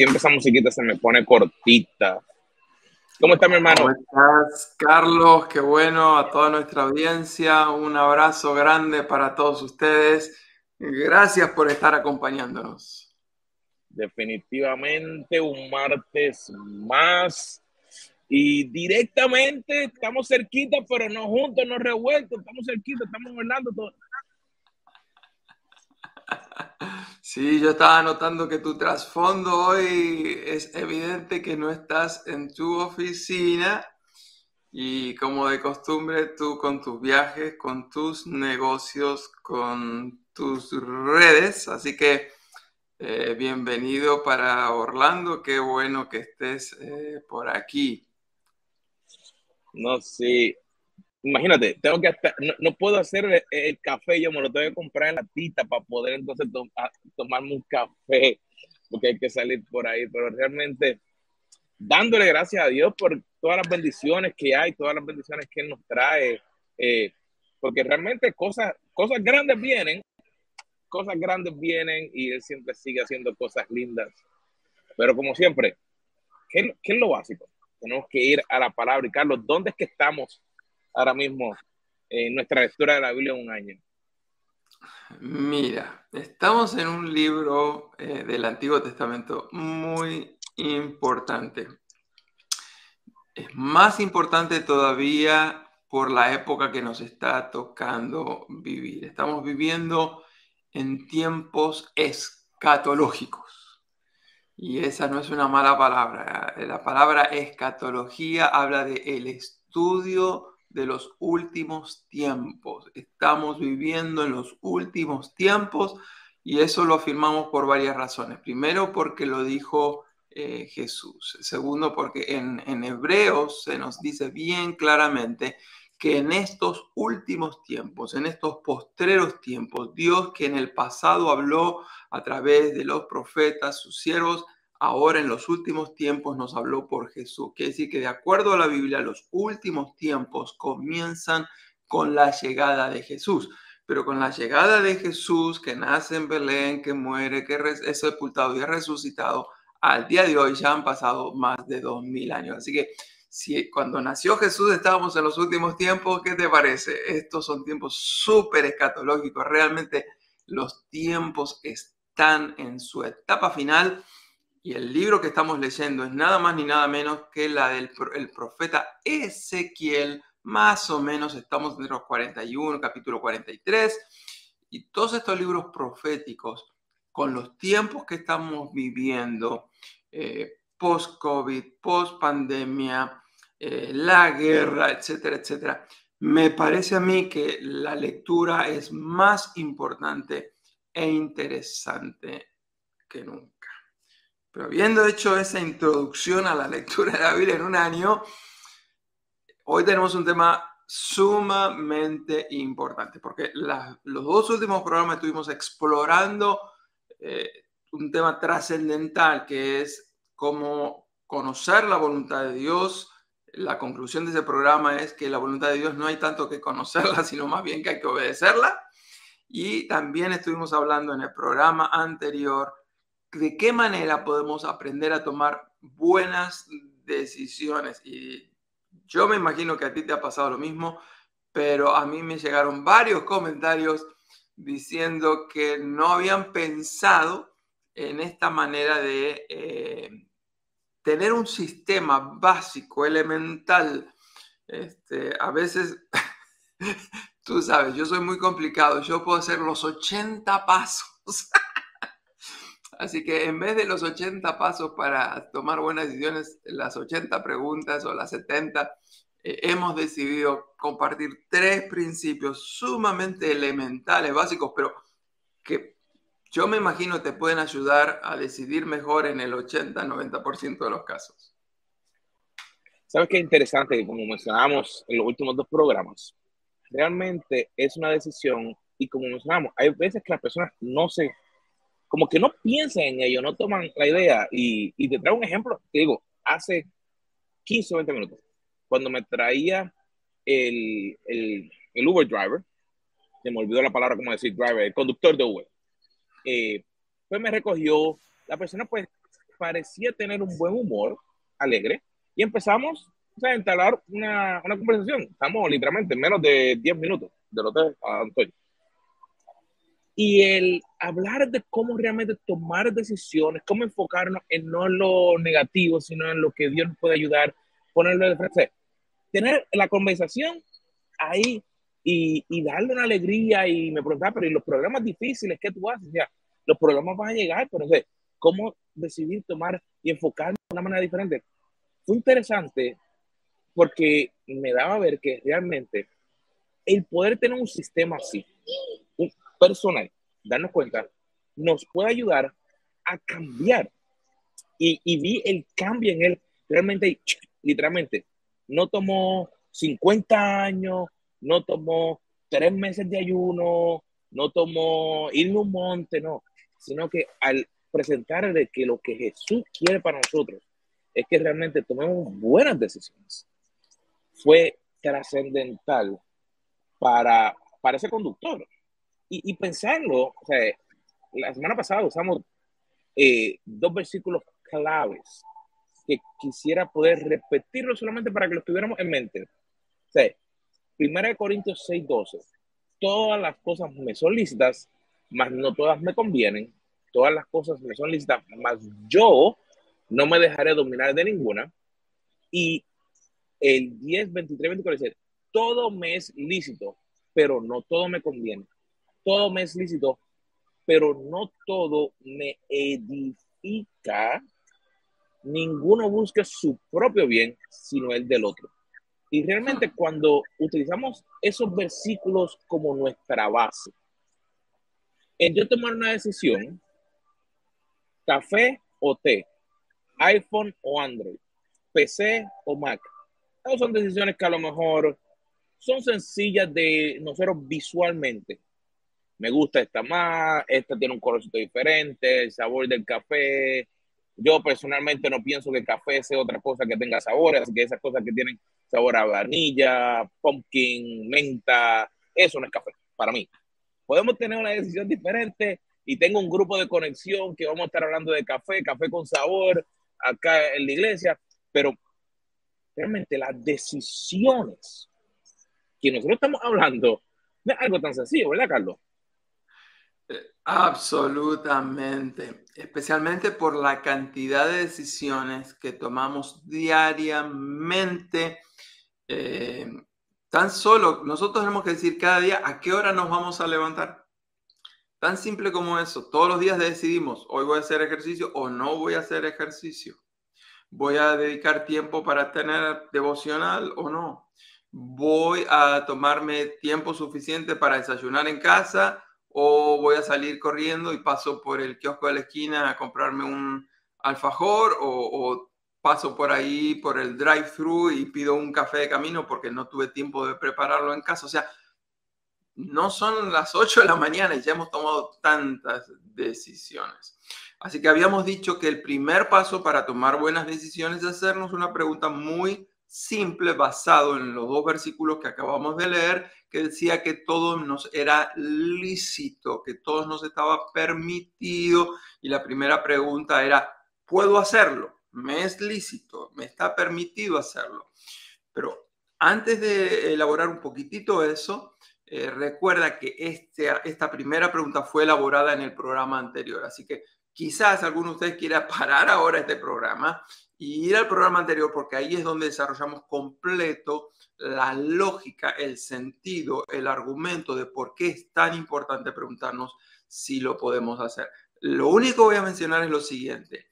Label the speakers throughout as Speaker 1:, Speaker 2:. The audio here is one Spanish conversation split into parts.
Speaker 1: Siempre esa musiquita se me pone cortita. ¿Cómo está mi hermano?
Speaker 2: ¿Cómo estás, Carlos? Qué bueno a toda nuestra audiencia. Un abrazo grande para todos ustedes. Gracias por estar acompañándonos.
Speaker 1: Definitivamente un martes más. Y directamente estamos cerquita, pero no juntos, no revueltos. Estamos cerquita, estamos hablando todo.
Speaker 2: Sí, yo estaba notando que tu trasfondo hoy es evidente que no estás en tu oficina y como de costumbre tú con tus viajes, con tus negocios, con tus redes. Así que eh, bienvenido para Orlando, qué bueno que estés eh, por aquí.
Speaker 1: No, sí, imagínate, tengo que no, puedo hacer el, café, yo me lo tengo que comprar en la tita para poder entonces tomarme un café, porque hay que salir por ahí, pero realmente dándole gracias a Dios por todas las bendiciones que hay, todas las bendiciones que Él nos trae, eh, porque realmente cosas, cosas grandes vienen, cosas grandes vienen y Él siempre sigue haciendo cosas lindas, pero como siempre, ¿qué, qué es lo básico? Tenemos que ir a la palabra y Carlos, ¿dónde es que estamos? Ahora mismo en nuestra lectura de la Biblia en un año?
Speaker 2: Mira, estamos en un libro eh, del Antiguo Testamento muy importante. Es más importante todavía por la época que nos está tocando vivir. Estamos viviendo en tiempos escatológicos. Y esa no es una mala palabra. La palabra escatología habla de el estudio de los últimos tiempos. Estamos viviendo en los últimos tiempos y eso lo afirmamos por varias razones. Primero, porque lo dijo eh, Jesús. Segundo, porque en, en Hebreos se nos dice bien claramente que en estos últimos tiempos, en estos postreros tiempos, Dios que en el pasado habló a través de los profetas, sus siervos, ahora en los últimos tiempos nos habló por Jesús. Quiere decir que de acuerdo a la Biblia, los últimos tiempos comienzan con la llegada de Jesús. Pero con la llegada de Jesús, que nace en Belén, que muere, que es sepultado y es resucitado, al día de hoy ya han pasado más de dos mil años. Así que si cuando nació Jesús estábamos en los últimos tiempos, ¿qué te parece? Estos son tiempos súper escatológicos. Realmente los tiempos están en su etapa final y el libro que estamos leyendo es nada más ni nada menos que la del el profeta Ezequiel. Más o menos estamos entre los 41, capítulo 43. Y todos estos libros proféticos, con los tiempos que estamos viviendo, eh, post-COVID, post-pandemia, eh, la guerra, etcétera, etcétera, me parece a mí que la lectura es más importante e interesante que nunca. Pero habiendo hecho esa introducción a la lectura de la Biblia en un año, hoy tenemos un tema sumamente importante, porque los dos últimos programas estuvimos explorando eh, un tema trascendental que es cómo conocer la voluntad de Dios. La conclusión de ese programa es que la voluntad de Dios no hay tanto que conocerla, sino más bien que hay que obedecerla. Y también estuvimos hablando en el programa anterior de qué manera podemos aprender a tomar buenas decisiones. Y yo me imagino que a ti te ha pasado lo mismo, pero a mí me llegaron varios comentarios diciendo que no habían pensado en esta manera de eh, tener un sistema básico, elemental. Este, a veces, tú sabes, yo soy muy complicado, yo puedo hacer los 80 pasos. Así que en vez de los 80 pasos para tomar buenas decisiones, las 80 preguntas o las 70, eh, hemos decidido compartir tres principios sumamente elementales, básicos, pero que yo me imagino te pueden ayudar a decidir mejor en el 80-90% de los casos.
Speaker 1: ¿Sabes qué interesante? Como mencionamos en los últimos dos programas, realmente es una decisión y como mencionamos, hay veces que las personas no se como que no piensan en ello, no toman la idea. Y, y te traigo un ejemplo, te digo, hace 15 o 20 minutos, cuando me traía el, el, el, Uber driver, se me olvidó la palabra como decir driver, el conductor de Uber, eh, pues me recogió, la persona pues parecía tener un buen humor, alegre, y empezamos a instalar una, una conversación. Estamos literalmente en menos de 10 minutos del hotel a Antonio. Y el hablar de cómo realmente tomar decisiones, cómo enfocarnos en no lo negativo, sino en lo que Dios nos puede ayudar, ponerlo de frente. Tener la conversación ahí y, y, darle una alegría y me preguntaba, pero ¿y los problemas difíciles qué tú haces? O sea, los problemas van a llegar, pero o ¿cómo decidir tomar y enfocarme de una manera diferente? Fue interesante porque me daba a ver que realmente el poder tener un sistema así, personal, darnos cuenta, nos puede ayudar a cambiar. Y, y vi el cambio en él. Realmente, literalmente, no tomó 50 años, no tomó tres meses de ayuno, no tomó ir a un monte, no, sino que al presentarle que lo que Jesús quiere para nosotros es que realmente tomemos buenas decisiones, fue trascendental para, para ese conductor. Y, y pensarlo, o sea, la semana pasada usamos eh, dos versículos claves que quisiera poder repetirlo solamente para que lo tuviéramos en mente. O sea, 1 Corintios 6, 12. Todas las cosas me son lícitas, mas no todas me convienen. Todas las cosas me son lícitas, mas yo no me dejaré dominar de ninguna. Y el 10, 23, 24 dice, todo me es lícito, pero no todo me conviene. Todo me es lícito, pero no todo me edifica. Ninguno busca su propio bien, sino el del otro. Y realmente ah. cuando utilizamos esos versículos como nuestra base, en yo tomar una decisión, café o té, iPhone o Android, PC o Mac, no son decisiones que a lo mejor son sencillas de nosotros visualmente. Me gusta esta más, esta tiene un colorcito diferente, el sabor del café. Yo personalmente no pienso que café sea otra cosa que tenga sabor, así que esas cosas que tienen sabor a vainilla, pumpkin, menta, eso no es café para mí. Podemos tener una decisión diferente y tengo un grupo de conexión que vamos a estar hablando de café, café con sabor acá en la iglesia, pero realmente las decisiones que nosotros estamos hablando no es algo tan sencillo, ¿verdad, Carlos?
Speaker 2: Absolutamente, especialmente por la cantidad de decisiones que tomamos diariamente eh, tan solo nosotros tenemos que decir cada día a qué hora nos vamos a levantar. Tan simple como eso. Todos los días decidimos, hoy voy a hacer ejercicio o no voy a hacer ejercicio. Voy a dedicar tiempo para tener devocional o no. Voy a tomarme tiempo suficiente para desayunar en casa o voy a salir corriendo y paso por el kiosco de la esquina a comprarme un alfajor o, paso por ahí, por el drive-thru y pido un café de camino porque no tuve tiempo de prepararlo en casa. O sea, no son las 8 de la mañana y ya hemos tomado tantas decisiones. Así que habíamos dicho que el primer paso para tomar buenas decisiones es hacernos una pregunta muy simple basado en los dos versículos que acabamos de leer, que decía que todo nos era lícito, que todo nos estaba permitido. Y la primera pregunta era, ¿puedo hacerlo? me es lícito, me está permitido hacerlo. Pero antes de elaborar un poquitito eso, eh, recuerda que este, esta primera pregunta fue elaborada en el programa anterior, así que quizás alguno de ustedes quiera parar ahora este programa y ir al programa anterior porque ahí es donde desarrollamos completo la lógica, el sentido, el argumento de por qué es tan importante preguntarnos si lo podemos hacer. Lo único que voy a mencionar es lo siguiente.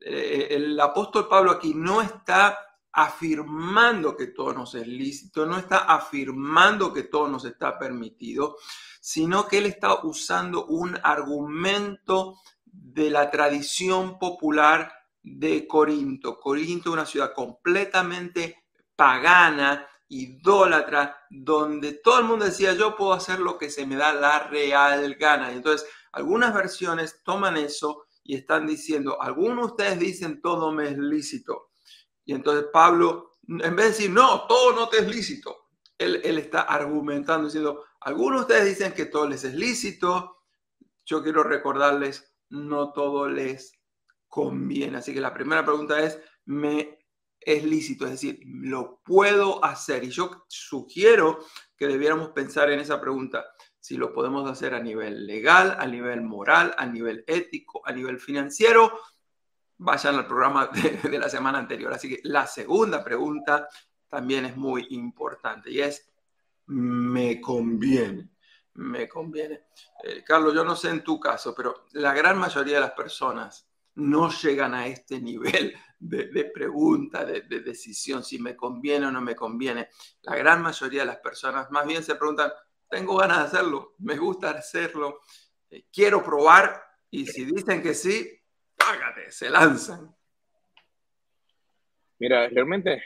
Speaker 2: Eh, el apóstol Pablo aquí no está afirmando que todo nos es lícito, no está afirmando que todo nos está permitido, sino que él está usando un argumento de la tradición popular de Corinto. Corinto una ciudad completamente pagana, idólatra, donde todo el mundo decía yo puedo hacer lo que se me da la real gana. Entonces, algunas versiones toman eso y están diciendo, algunos de ustedes dicen todo me es lícito. Y entonces Pablo, en vez de decir, no, todo no te es lícito, él, él está argumentando, diciendo, algunos de ustedes dicen que todo les es lícito, yo quiero recordarles, no todo les conviene. Así que la primera pregunta es, ¿me es lícito? Es decir, ¿lo puedo hacer? Y yo sugiero que debiéramos pensar en esa pregunta, si lo podemos hacer a nivel legal, a nivel moral, a nivel ético, a nivel financiero. Vayan al programa de, la semana anterior. Así que la segunda pregunta también es muy importante y es, ¿me conviene? me conviene. Eh, Carlos, yo no sé en tu caso, pero la gran mayoría de las personas no llegan a este nivel de, pregunta, de, decisión, si me conviene o no me conviene. La gran mayoría de las personas más bien se preguntan, tengo ganas de hacerlo, me gusta hacerlo, eh, quiero probar y si dicen que sí, págate, se lanzan.
Speaker 1: Mira, realmente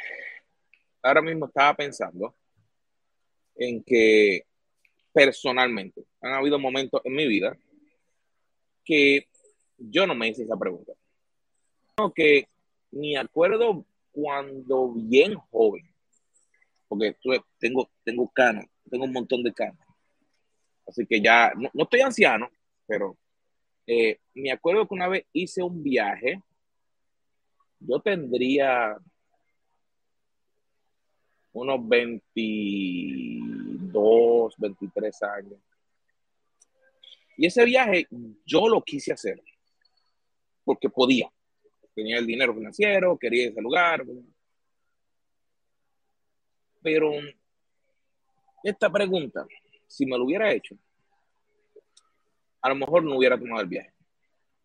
Speaker 1: ahora mismo estaba pensando en que personalmente. Han habido momentos en mi vida que yo no me hice esa pregunta. Que ni acuerdo cuando bien joven, porque tengo, tengo canas, tengo un montón de canas. Así que ya, no, estoy anciano, pero eh, me acuerdo que una vez hice un viaje, yo tendría unos 22, 23 años. Y ese viaje yo lo quise hacer porque podía. Tenía el dinero financiero, quería ese lugar. Pero esta pregunta, si me lo hubiera hecho, a lo mejor no hubiera tomado el viaje.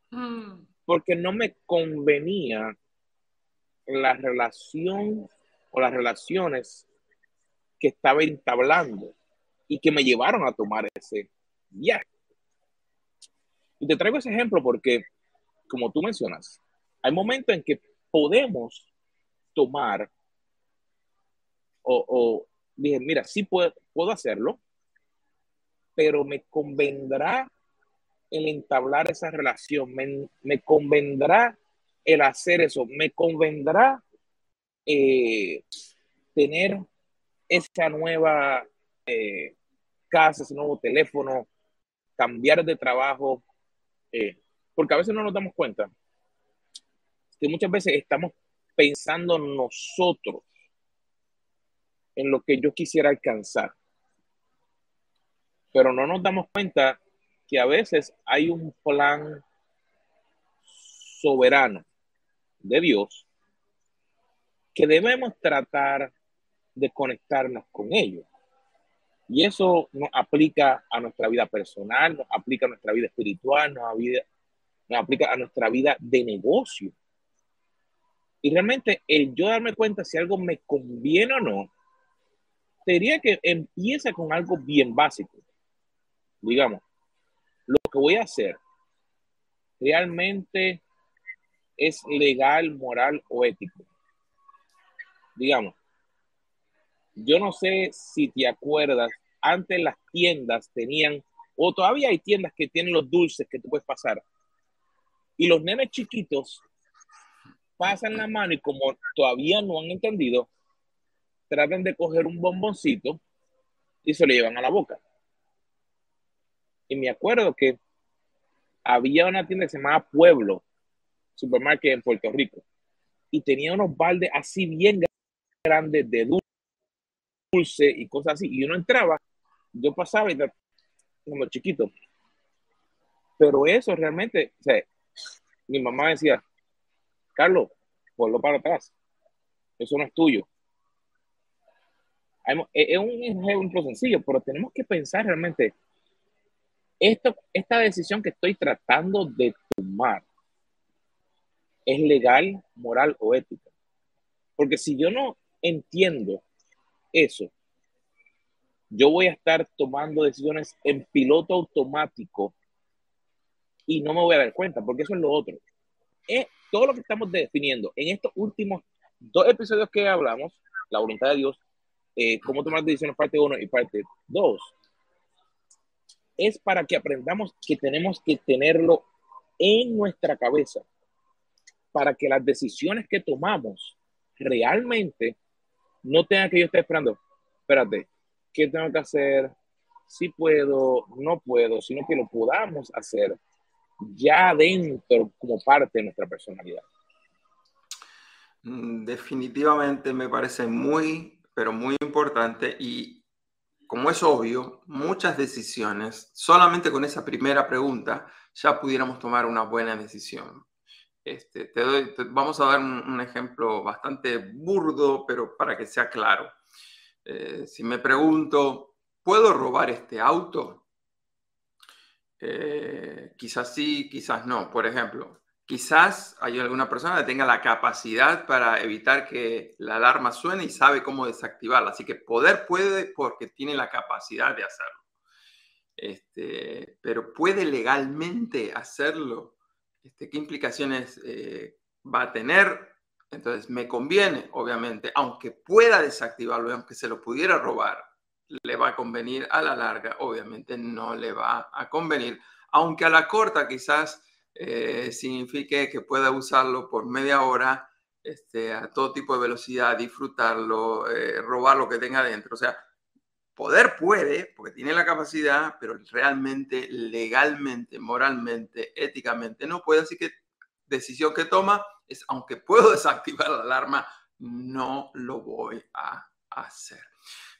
Speaker 1: Mm. Porque no me convenía la relación o las relaciones que estaba entablando y que me llevaron a tomar ese viaje. Y te traigo ese ejemplo porque, como tú mencionas, hay momentos en que podemos tomar o, dije, mira, sí puedo, puedo hacerlo, pero me convendrá el entablar esa relación, me, convendrá el hacer eso, me convendrá eh, tener esa nueva eh, casa, ese nuevo teléfono, cambiar de trabajo, eh, porque a veces no nos damos cuenta que muchas veces estamos pensando nosotros en lo que yo quisiera alcanzar, pero no nos damos cuenta que a veces hay un plan soberano de Dios que debemos tratar de conectarnos con ellos. Y eso nos aplica a nuestra vida personal, nos aplica a nuestra vida espiritual, nos, nos aplica a nuestra vida de negocio. Y realmente el yo darme cuenta si algo me conviene o no, te que empieza con algo bien básico. Digamos, lo que voy a hacer realmente es legal, moral o ético digamos, yo no sé si te acuerdas, antes las tiendas tenían, o todavía hay tiendas que tienen los dulces que tú puedes pasar. Y los nenes chiquitos pasan la mano y como todavía no han entendido, tratan de coger un bomboncito y se lo llevan a la boca. Y me acuerdo que había una tienda que se llamaba Pueblo, supermarket en Puerto Rico, y tenía unos baldes así bien grandes de dulce y cosas así. Y uno entraba, yo pasaba y como chiquito. Pero eso realmente, o sea, mi mamá decía, Carlos, ponlo para atrás. Eso no es tuyo. Es un ejemplo sencillo, pero tenemos que pensar realmente, esto, esta decisión que estoy tratando de tomar, ¿es legal, moral o ética? Porque si yo no entiendo eso, yo voy a estar tomando decisiones en piloto automático y no me voy a dar cuenta, porque eso es lo otro. Es todo lo que estamos definiendo en estos últimos dos episodios que hablamos, la voluntad de Dios, eh, cómo tomar decisiones parte 1 y parte 2, es para que aprendamos que tenemos que tenerlo en nuestra cabeza, para que las decisiones que tomamos realmente no tenga que yo estar esperando, espérate, ¿qué tengo que hacer? Si puedo, no puedo, sino que lo podamos hacer ya adentro como parte de nuestra personalidad.
Speaker 2: Mm, definitivamente me parece muy, pero muy importante y como es obvio, muchas decisiones, solamente con esa primera pregunta ya pudiéramos tomar una buena decisión. Este, te doy, vamos a dar un, ejemplo bastante burdo, pero para que sea claro. Eh, si me pregunto, ¿puedo robar este auto? Eh, quizás sí, quizás no. Por ejemplo, quizás hay alguna persona que tenga la capacidad para evitar que la alarma suene y sabe cómo desactivarla. Así que poder puede porque tiene la capacidad de hacerlo. Este, pero puede legalmente hacerlo. Este, ¿Qué implicaciones eh, va a tener? Entonces, me conviene, obviamente, aunque pueda desactivarlo, aunque se lo pudiera robar, le va a convenir a la larga, obviamente no le va a convenir, aunque a la corta quizás eh, signifique que pueda usarlo por media hora este, a todo tipo de velocidad, disfrutarlo, eh, robar lo que tenga dentro. O sea, poder puede, porque tiene la capacidad, pero realmente, legalmente, moralmente, éticamente no puede. Así que decisión que toma es, aunque puedo desactivar la alarma, no lo voy a hacer.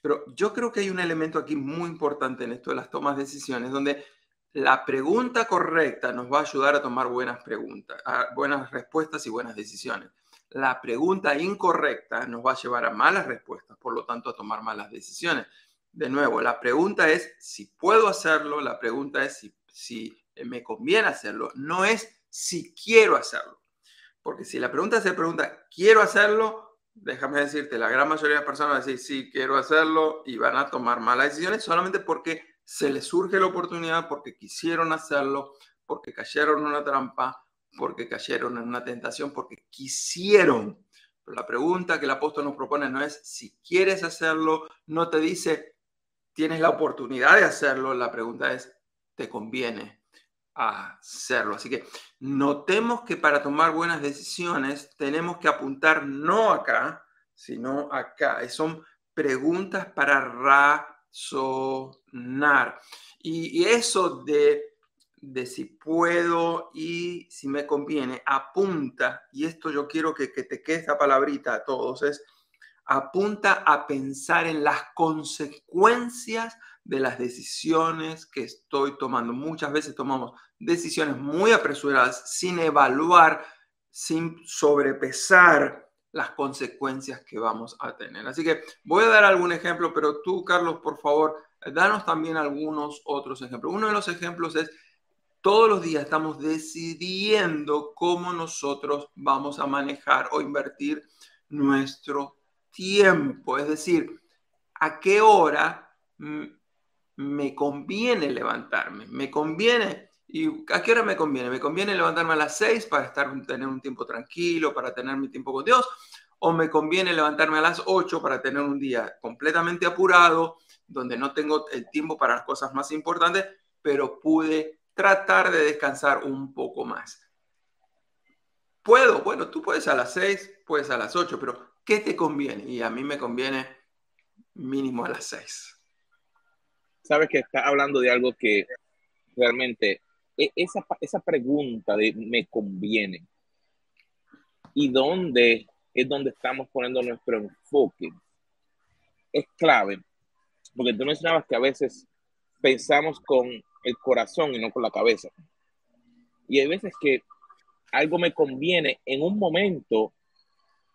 Speaker 2: Pero yo creo que hay un elemento aquí muy importante en esto de las tomas de decisiones, donde la pregunta correcta nos va a ayudar a tomar buenas preguntas, buenas respuestas y buenas decisiones. La pregunta incorrecta nos va a llevar a malas respuestas, por lo tanto a tomar malas decisiones. De nuevo, la pregunta es si puedo hacerlo, la pregunta es si, si me conviene hacerlo, no es si quiero hacerlo. Porque si la pregunta se pregunta, ¿quiero hacerlo? Déjame decirte, la gran mayoría de personas van a decir, sí, quiero hacerlo y van a tomar malas decisiones solamente porque se les surge la oportunidad porque quisieron hacerlo, porque cayeron en una trampa, porque cayeron en una tentación, porque quisieron. Pero la pregunta que el apóstol nos propone no es si quieres hacerlo, no te dice tienes la oportunidad de hacerlo, la pregunta es ¿te conviene hacerlo? Así que notemos que para tomar buenas decisiones tenemos que apuntar no acá, sino acá. Son preguntas para sonar. Y, eso de, de, si puedo y si me conviene, apunta, y esto yo quiero que, que te quede esta palabrita a todos, es apunta a pensar en las consecuencias de las decisiones que estoy tomando. Muchas veces tomamos decisiones muy apresuradas sin evaluar, sin sobrepesar las consecuencias que vamos a tener. Así que voy a dar algún ejemplo, pero tú, Carlos, por favor, danos también algunos otros ejemplos. Uno de los ejemplos es, todos los días estamos decidiendo cómo nosotros vamos a manejar o invertir nuestro tiempo, es decir, a qué hora me conviene levantarme, me conviene ¿Y a qué hora me conviene? ¿Me conviene levantarme a las 6 para estar, tener un tiempo tranquilo, para tener mi tiempo con Dios? ¿O me conviene levantarme a las 8 para tener un día completamente apurado, donde no tengo el tiempo para las cosas más importantes, pero pude tratar de descansar un poco más? ¿Puedo? Bueno, tú puedes a las 6, puedes a las 8, pero ¿qué te conviene? Y a mí me conviene mínimo a las 6.
Speaker 1: Sabes que está hablando de algo que realmente e, esa, esa pregunta de me conviene y dónde es donde estamos poniendo nuestro enfoque es clave, porque tú mencionabas que a veces pensamos con el corazón y no con la cabeza. Y hay veces que algo me conviene, en un momento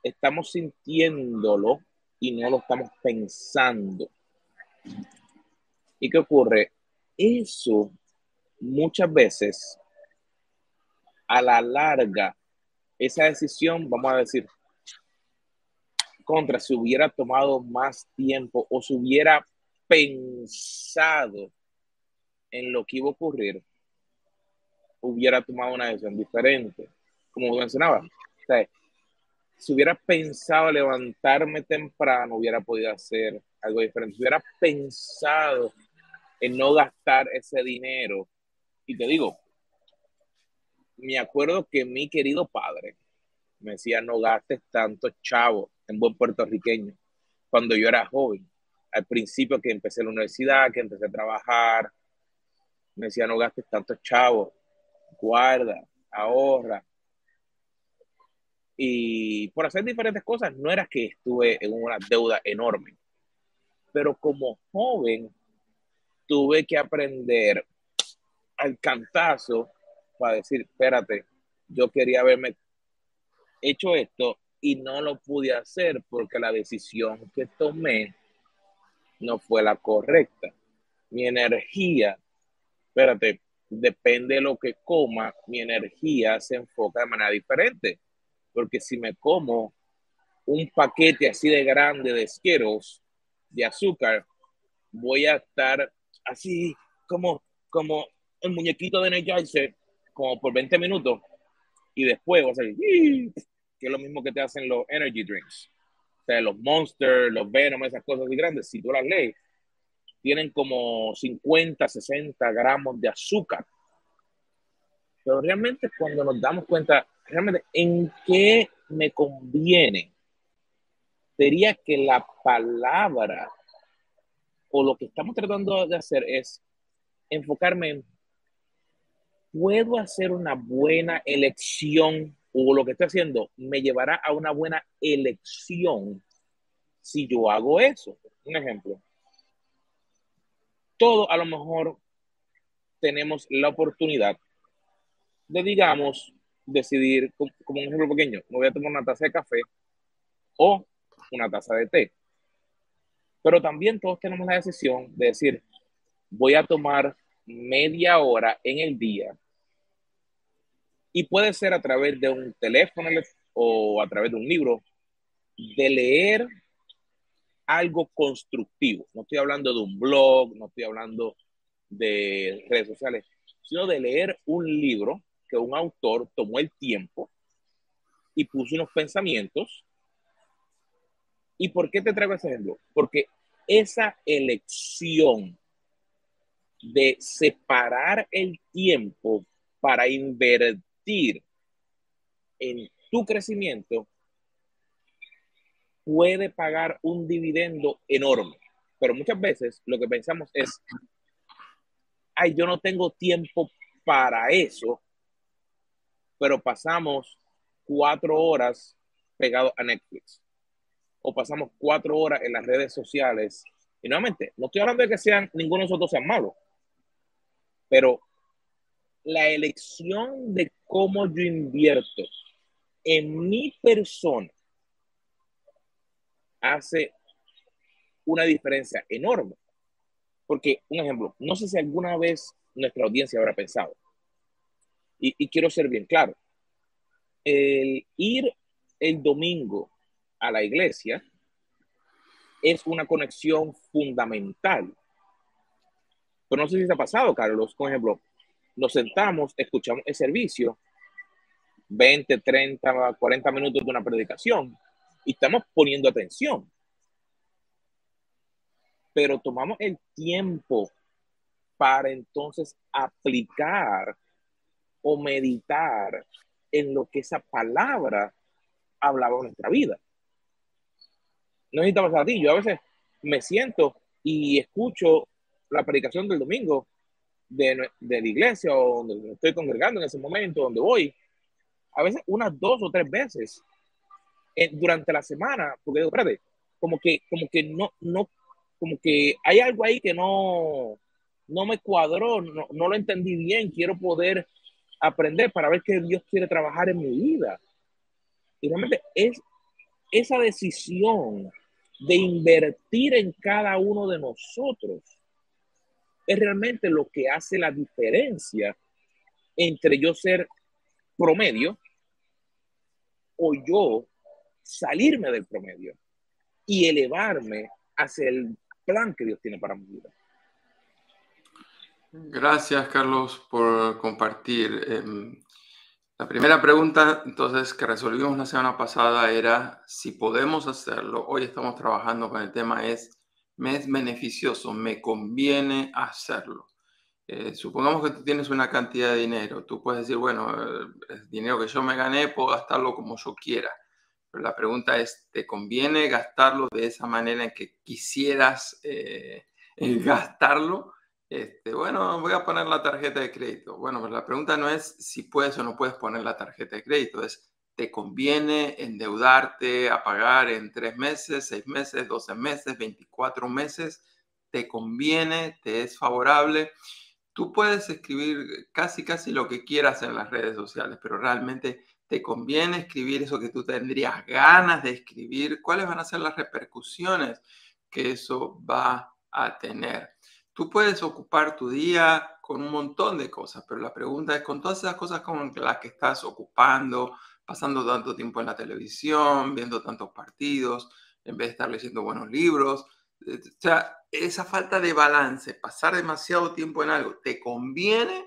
Speaker 1: estamos sintiéndolo y no lo estamos pensando. ¿Y qué ocurre? Eso muchas veces, a la larga, esa decisión, vamos a decir, contra, si hubiera tomado más tiempo o si hubiera pensado en lo que iba a ocurrir, hubiera tomado una decisión diferente. Como mencionaba, si hubiera pensado levantarme temprano, hubiera podido hacer algo diferente. Si hubiera pensado en no gastar ese dinero y te digo, me acuerdo que mi querido padre me decía, no gastes tanto chavo en buen puertorriqueño cuando yo era joven. Al principio que empecé la universidad, que empecé a trabajar, me decía, no gastes tanto chavo guarda, ahorra. Y por hacer diferentes cosas, no era que estuve en una deuda enorme. Pero como joven, tuve que aprender al cantazo para decir, espérate, yo quería haberme hecho esto y no lo pude hacer porque la decisión que tomé no fue la correcta. Mi energía, espérate, depende de lo que coma, mi energía se enfoca de manera diferente. Porque si me como un paquete así de grande de esqueros de azúcar, voy a estar así como, como el muñequito de Energizer, como por 20 minutos, y después va a que es lo mismo que te hacen los energy drinks. O sea, los Monster, los Venom, esas cosas así grandes, si tú las lees, tienen como 50, 60 gramos de azúcar. Pero realmente cuando nos damos cuenta, realmente, ¿en qué me conviene? Sería que la palabra o lo que estamos tratando de hacer es enfocarme en, ¿puedo hacer una buena elección o lo que estoy haciendo me llevará a una buena elección si yo hago eso. Un ejemplo. Todo a lo mejor tenemos la oportunidad de, digamos, decidir, como un ejemplo pequeño, me voy a tomar una taza de café o una taza de té. Pero también todos tenemos la decisión de decir, voy a tomar media hora en el día y puede ser a través de un teléfono o a través de un libro, de leer algo constructivo. No estoy hablando de un blog, no estoy hablando de redes sociales, sino de leer un libro que un autor tomó el tiempo y puso unos pensamientos. ¿Y por qué te traigo ese ejemplo? Porque esa elección de separar el tiempo para invertir en tu crecimiento puede pagar un dividendo enorme. Pero muchas veces lo que pensamos es, ay, yo no tengo tiempo para eso, pero pasamos cuatro horas pegados a Netflix o pasamos cuatro horas en las redes sociales. Y nuevamente, no estoy hablando de que sean, ninguno de nosotros sean malos, pero la elección de cómo yo invierto en mi persona hace una diferencia enorme. Porque, un ejemplo, no sé si alguna vez nuestra audiencia habrá pensado, y, y quiero ser bien claro, el ir el domingo a la iglesia es una conexión fundamental. Pero no sé si se ha pasado, Carlos, por ejemplo, nos sentamos, escuchamos el servicio, 20, 30, 40 minutos de una predicación, y estamos poniendo atención. Pero tomamos el tiempo para entonces aplicar o meditar en lo que esa palabra hablaba en nuestra vida. No necesitamos a ti. Yo a veces me siento y escucho la predicación del domingo de, de la iglesia o donde estoy congregando en ese momento, donde voy, a veces unas dos o tres veces eh, durante la semana, porque espérate, como que, como que no, no, como que hay algo ahí que no, no me cuadró, no, no lo entendí bien, quiero poder aprender para ver qué Dios quiere trabajar en mi vida. Y realmente es esa decisión de invertir en cada uno de nosotros es realmente lo que hace la diferencia entre yo ser promedio o yo salirme del promedio y elevarme hacia el plan que Dios tiene para mi vida.
Speaker 2: Gracias, Carlos, por compartir. Em, la primera pregunta, entonces, que resolvimos la semana pasada era si podemos hacerlo. Hoy estamos trabajando con el tema es me es beneficioso, me conviene hacerlo. Eh, supongamos que tú tienes una cantidad de dinero, tú puedes decir, bueno, el dinero que yo me gané, puedo gastarlo como yo quiera. Pero la pregunta es, ¿te conviene gastarlo de esa manera en que quisieras eh, gastarlo? Este, bueno, voy a poner la tarjeta de crédito. Bueno, pues la pregunta no es si puedes o no puedes poner la tarjeta de crédito, es ¿te conviene endeudarte a pagar en tres meses, seis meses, doce meses, veinticuatro meses? ¿Te conviene? ¿Te es favorable? Tú puedes escribir casi, casi lo que quieras en las redes sociales, pero realmente te conviene escribir eso que tú tendrías ganas de escribir. ¿Cuáles van a ser las repercusiones que eso va a tener? Tú puedes ocupar tu día con un montón de cosas, pero la pregunta es, con todas esas cosas con las que estás ocupando, pasando tanto tiempo en la televisión, viendo tantos partidos, en vez de estar leyendo buenos libros, eh, o sea, esa falta de balance, pasar demasiado tiempo en algo, ¿te conviene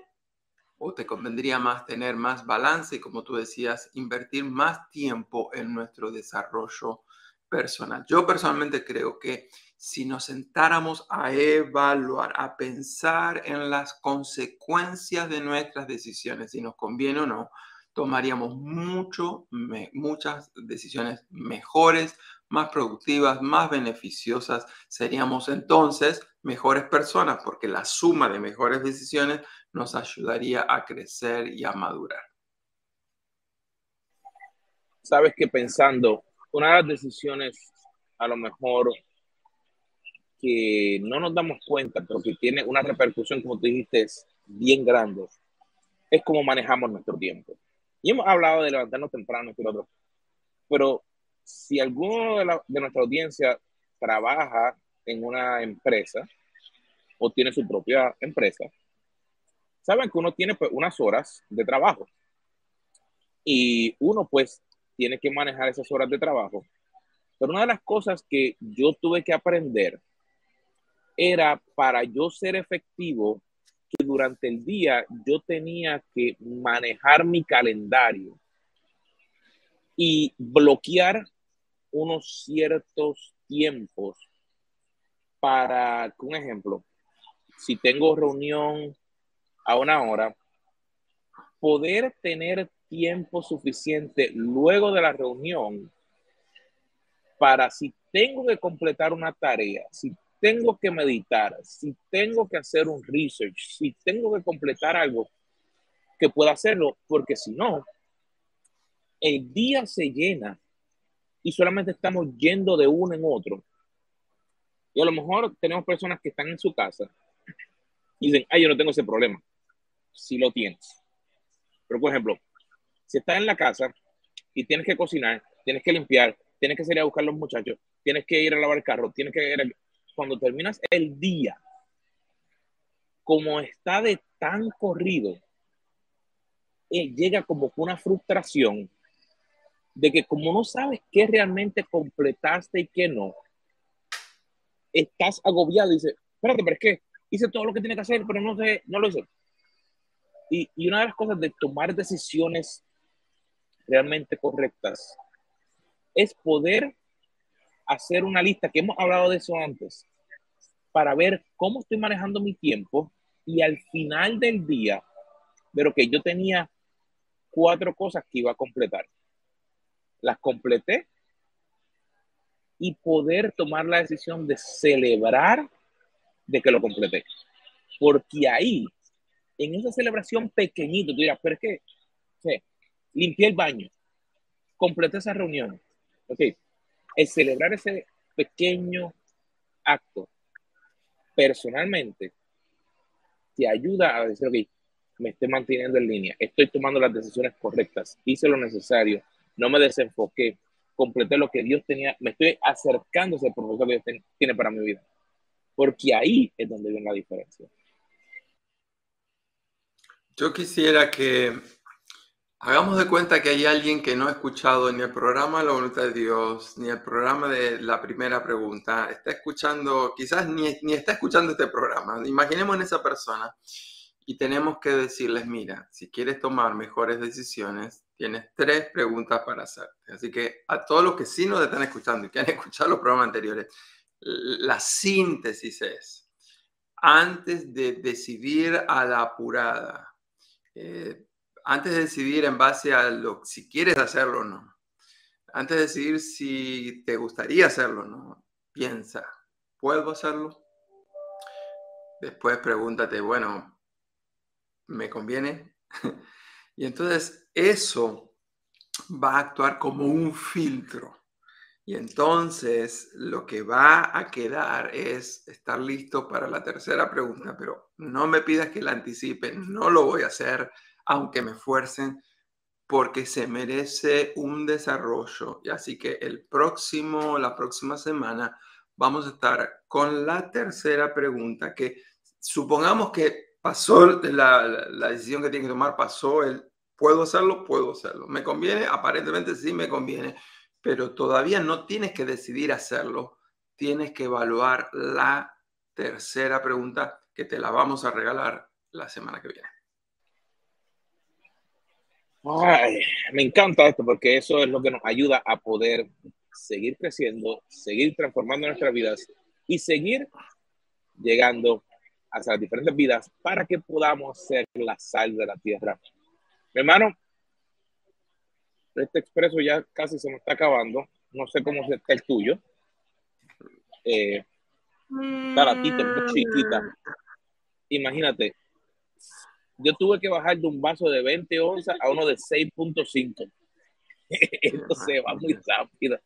Speaker 2: o te convendría más tener más balance y, como tú decías, invertir más tiempo en nuestro desarrollo personal? Yo personalmente creo que si nos sentáramos a evaluar, a pensar en las consecuencias de nuestras decisiones, si nos conviene o no, tomaríamos mucho, muchas decisiones mejores, más productivas, más beneficiosas. Seríamos entonces mejores personas porque la suma de mejores decisiones nos ayudaría a crecer y a madurar.
Speaker 1: Sabes que pensando, una de las decisiones a lo mejor que no nos damos cuenta, pero que tiene una repercusión, como tú dijiste, bien grande, es cómo manejamos nuestro tiempo. Y hemos hablado de levantarnos temprano, pero, pero si alguno de, de nuestra audiencia trabaja en una empresa o tiene su propia empresa, saben que uno tiene pues, unas horas de trabajo y uno pues tiene que manejar esas horas de trabajo. Pero una de las cosas que yo tuve que aprender era para yo ser efectivo que durante el día yo tenía que manejar mi calendario y bloquear unos ciertos tiempos para, un ejemplo, si tengo reunión a una hora, poder tener tiempo suficiente luego de la reunión para si tengo que completar una tarea, si tengo que meditar, si tengo que hacer un research, si tengo que completar algo, que pueda hacerlo, porque si no, el día se llena y solamente estamos yendo de uno en otro. Y a lo mejor tenemos personas que están en su casa y dicen, ay, yo no tengo ese problema. Si lo tienes. Pero, por ejemplo, si estás en la casa y tienes que cocinar, tienes que limpiar, tienes que salir a buscar a los muchachos, tienes que ir a lavar el carro, tienes que ir a cuando terminas el día, como está de tan corrido, eh, llega como una frustración de que como no sabes qué realmente completaste y qué no, estás agobiado y dices, espérate, pero es que hice todo lo que tiene que hacer, pero no, sé, no lo hice. Y, y una de las cosas de tomar decisiones realmente correctas es poder hacer una lista, que hemos hablado de eso antes, para ver cómo estoy manejando mi tiempo y al final del día, pero que yo tenía cuatro cosas que iba a completar. Las completé y poder tomar la decisión de celebrar de que lo completé. Porque ahí, en esa celebración pequeñito, tú dirás, pero es que, sí, limpié el baño, completé esa reunión. Ok, el celebrar ese pequeño acto personalmente te ayuda a decir, ok, me estoy manteniendo en línea, estoy tomando las decisiones correctas, hice lo necesario, no me desenfoqué, completé lo que Dios tenía, me estoy acercando a ese propósito que Dios tiene para mi vida. Porque ahí es donde viene la diferencia.
Speaker 2: Yo quisiera que Hagamos de cuenta que hay alguien que no ha escuchado ni el programa La Voluntad de Dios, ni el programa de la primera pregunta. Está escuchando, quizás ni, ni está escuchando este programa. Imaginemos en esa persona y tenemos que decirles, mira, si quieres tomar mejores decisiones, tienes tres preguntas para hacerte. Así que a todos los que sí nos están escuchando y que han escuchado los programas anteriores, la síntesis es, antes de decidir a la apurada, eh, antes de decidir en base a lo si quieres hacerlo o no, antes de decidir si te gustaría hacerlo o no, piensa, ¿puedo hacerlo? Después pregúntate, bueno, ¿me conviene? y entonces eso va a actuar como un filtro. Y entonces lo que va a quedar es estar listo para la tercera pregunta, pero no me pidas que la anticipe, no lo voy a hacer, aunque me esfuercen, porque se merece un desarrollo. Y así que el próximo, la próxima semana, vamos a estar con la tercera pregunta, que supongamos que pasó la, la decisión que tiene que tomar, pasó el, ¿puedo hacerlo? Puedo hacerlo. ¿Me conviene? Aparentemente sí me conviene, pero todavía no tienes que decidir hacerlo, tienes que evaluar la tercera pregunta que te la vamos a regalar la semana que viene.
Speaker 1: Ay, me encanta esto porque eso es lo que nos ayuda a poder seguir creciendo, seguir transformando nuestras vidas y seguir llegando a las diferentes vidas para que podamos ser la sal de la tierra. Mi hermano, este expreso ya casi se me está acabando. No sé cómo está el tuyo. Eh, está la chiquita. Imagínate, yo tuve que bajar de un vaso de 20 onzas a uno de 6.5. Esto se va muy rápido.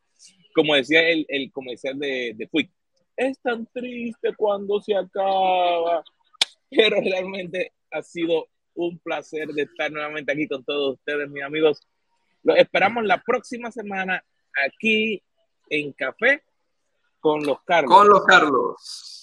Speaker 1: Como decía el, el comercial de, de Quick, es tan triste cuando se acaba. Pero realmente ha sido un placer de estar nuevamente aquí con todos ustedes, mis amigos. Los esperamos la próxima semana aquí en Café con los Carlos.
Speaker 2: Con los Carlos.